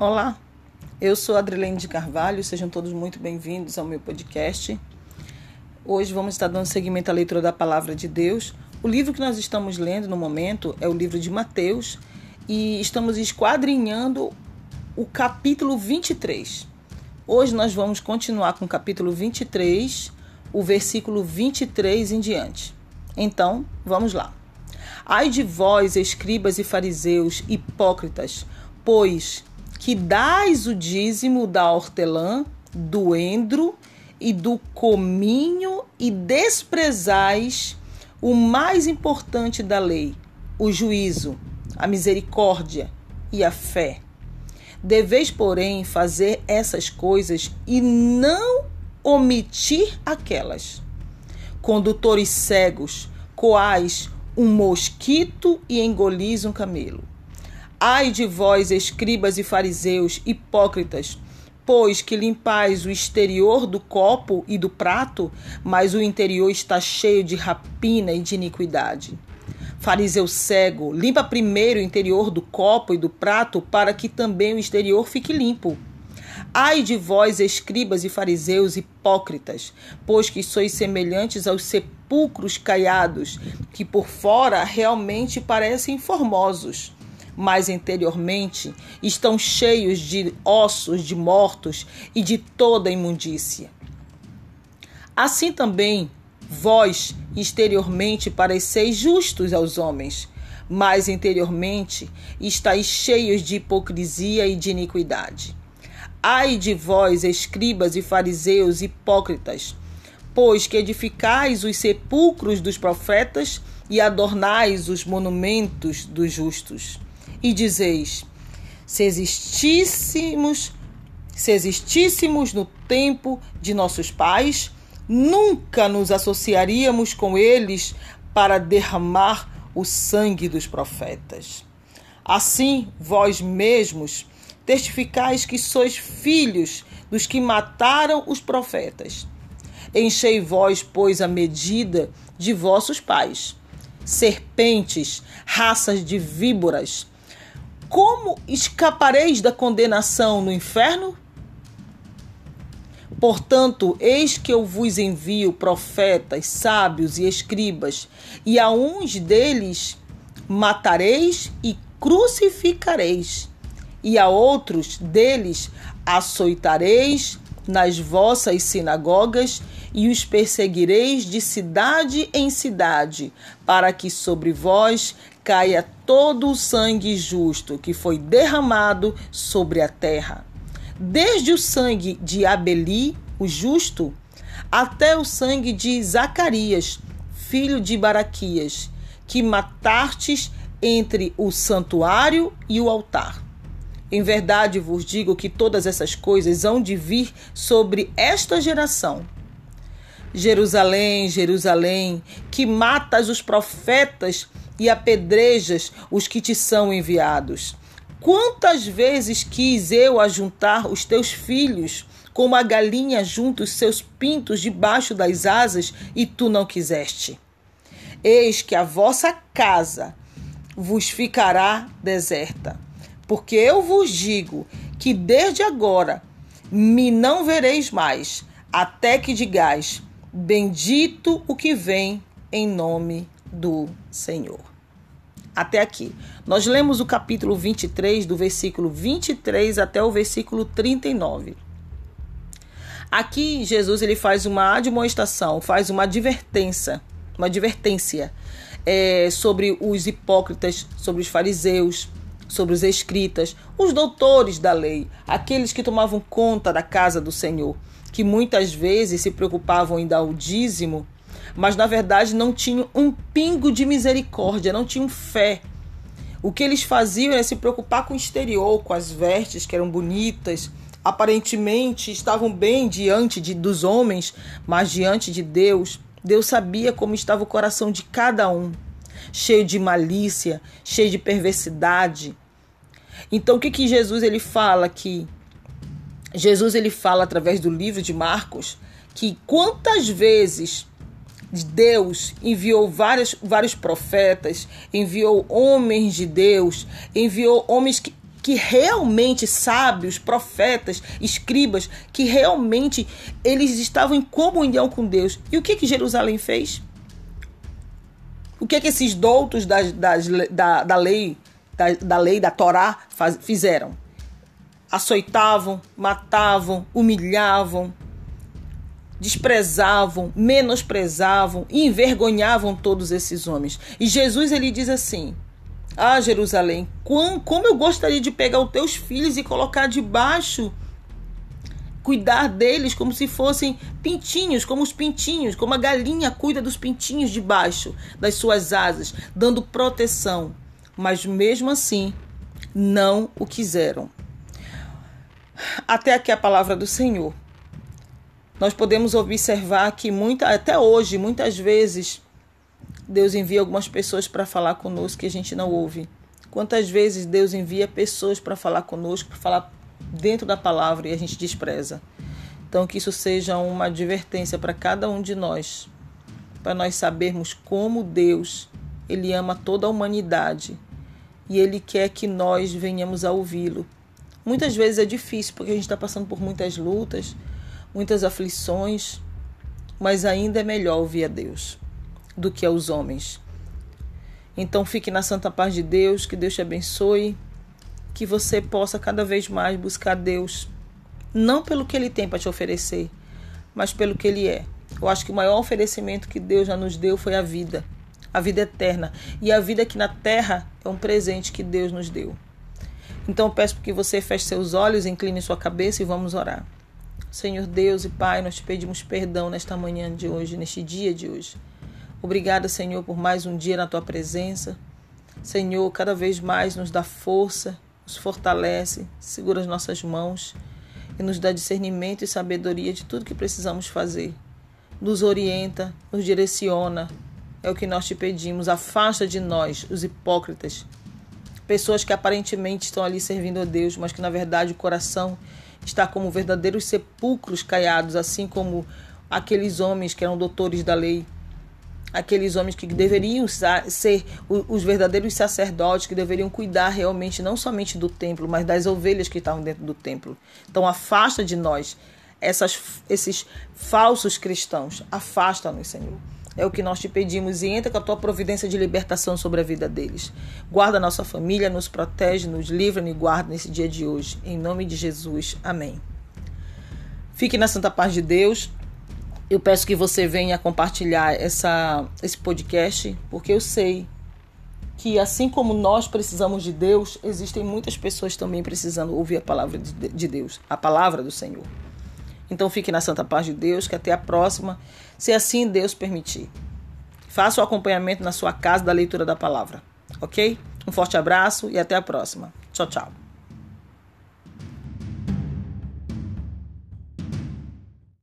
Olá, eu sou Adrilene de Carvalho, sejam todos muito bem-vindos ao meu podcast. Hoje vamos estar dando seguimento à leitura da Palavra de Deus. O livro que nós estamos lendo no momento é o livro de Mateus e estamos esquadrinhando o capítulo 23. Hoje nós vamos continuar com o capítulo 23, o versículo 23 em diante. Então, vamos lá. Ai de vós, escribas e fariseus, hipócritas, pois que dais o dízimo da hortelã, do endro e do cominho e desprezais o mais importante da lei, o juízo, a misericórdia e a fé. Deveis, porém, fazer essas coisas e não omitir aquelas. Condutores cegos, coais um mosquito e engolis um camelo. Ai de vós, escribas e fariseus, hipócritas, pois que limpais o exterior do copo e do prato, mas o interior está cheio de rapina e de iniquidade. Fariseu cego, limpa primeiro o interior do copo e do prato, para que também o exterior fique limpo. Ai de vós, escribas e fariseus hipócritas, pois que sois semelhantes aos sepulcros caiados, que por fora realmente parecem formosos mas interiormente estão cheios de ossos de mortos e de toda imundícia. Assim também vós exteriormente pareceis justos aos homens, mas interiormente estáis cheios de hipocrisia e de iniquidade. Ai de vós, escribas e fariseus hipócritas, pois que edificais os sepulcros dos profetas e adornais os monumentos dos justos e dizeis: se existíssemos, se existíssemos no tempo de nossos pais, nunca nos associaríamos com eles para derramar o sangue dos profetas. Assim, vós mesmos testificais que sois filhos dos que mataram os profetas. Enchei vós, pois, a medida de vossos pais. Serpentes, raças de víboras, como escapareis da condenação no inferno? Portanto, eis que eu vos envio profetas, sábios e escribas, e a uns deles matareis e crucificareis, e a outros deles açoitareis nas vossas sinagogas e os perseguireis de cidade em cidade, para que sobre vós caia todo o sangue justo que foi derramado sobre a terra, desde o sangue de Abeli, o justo, até o sangue de Zacarias, filho de Baraquias, que matastes entre o santuário e o altar. Em verdade vos digo que todas essas coisas hão de vir sobre esta geração. Jerusalém, Jerusalém, que matas os profetas e apedrejas os que te são enviados. Quantas vezes quis eu ajuntar os teus filhos, como a galinha junta os seus pintos debaixo das asas, e tu não quiseste? Eis que a vossa casa vos ficará deserta. Porque eu vos digo que desde agora me não vereis mais, até que digais: Bendito o que vem em nome do Senhor. Até aqui. Nós lemos o capítulo 23, do versículo 23 até o versículo 39. Aqui Jesus ele faz uma admoestação, faz uma advertência, uma advertência é, sobre os hipócritas, sobre os fariseus, sobre os escritas, os doutores da lei, aqueles que tomavam conta da casa do Senhor, que muitas vezes se preocupavam em dar o dízimo mas na verdade não tinham um pingo de misericórdia, não tinham fé. O que eles faziam era se preocupar com o exterior, com as vestes que eram bonitas, aparentemente estavam bem diante de, dos homens, mas diante de Deus, Deus sabia como estava o coração de cada um, cheio de malícia, cheio de perversidade. Então o que que Jesus ele fala aqui? Jesus ele fala através do livro de Marcos que quantas vezes Deus enviou vários, vários profetas, enviou homens de Deus, enviou homens que, que realmente sábios, profetas, escribas, que realmente eles estavam em comunhão com Deus. E o que que Jerusalém fez? O que que esses doutos das, das, da, da lei, da, da lei da Torá faz, fizeram? Açoitavam, matavam, humilhavam, desprezavam, menosprezavam e envergonhavam todos esses homens. E Jesus ele diz assim: Ah, Jerusalém, como eu gostaria de pegar os teus filhos e colocar debaixo cuidar deles como se fossem pintinhos, como os pintinhos, como a galinha cuida dos pintinhos debaixo das suas asas, dando proteção. Mas mesmo assim, não o quiseram. Até aqui a palavra do Senhor nós podemos observar que muita, até hoje, muitas vezes, Deus envia algumas pessoas para falar conosco que a gente não ouve. Quantas vezes Deus envia pessoas para falar conosco, para falar dentro da palavra e a gente despreza. Então, que isso seja uma advertência para cada um de nós, para nós sabermos como Deus, Ele ama toda a humanidade e Ele quer que nós venhamos a ouvi-lo. Muitas vezes é difícil porque a gente está passando por muitas lutas, muitas aflições, mas ainda é melhor ouvir a Deus do que aos homens. Então fique na santa paz de Deus, que Deus te abençoe, que você possa cada vez mais buscar Deus, não pelo que Ele tem para te oferecer, mas pelo que Ele é. Eu acho que o maior oferecimento que Deus já nos deu foi a vida, a vida eterna. E a vida aqui na terra é um presente que Deus nos deu. Então peço que você feche seus olhos, incline sua cabeça e vamos orar. Senhor Deus e Pai, nós te pedimos perdão nesta manhã de hoje, neste dia de hoje. Obrigada, Senhor, por mais um dia na tua presença. Senhor, cada vez mais nos dá força, nos fortalece, segura as nossas mãos e nos dá discernimento e sabedoria de tudo que precisamos fazer. Nos orienta, nos direciona. É o que nós te pedimos. Afasta de nós os hipócritas, pessoas que aparentemente estão ali servindo a Deus, mas que na verdade o coração está como verdadeiros sepulcros caiados, assim como aqueles homens que eram doutores da lei, aqueles homens que deveriam ser os verdadeiros sacerdotes, que deveriam cuidar realmente não somente do templo, mas das ovelhas que estavam dentro do templo. Então afasta de nós essas, esses falsos cristãos, afasta-nos, Senhor. É o que nós te pedimos e entra com a tua providência de libertação sobre a vida deles. Guarda nossa família, nos protege, nos livra e guarda nesse dia de hoje. Em nome de Jesus. Amém. Fique na santa paz de Deus. Eu peço que você venha compartilhar essa, esse podcast, porque eu sei que assim como nós precisamos de Deus, existem muitas pessoas também precisando ouvir a palavra de Deus, a palavra do Senhor. Então fique na santa paz de Deus, que até a próxima, se assim Deus permitir. Faça o acompanhamento na sua casa da leitura da palavra, ok? Um forte abraço e até a próxima. Tchau, tchau.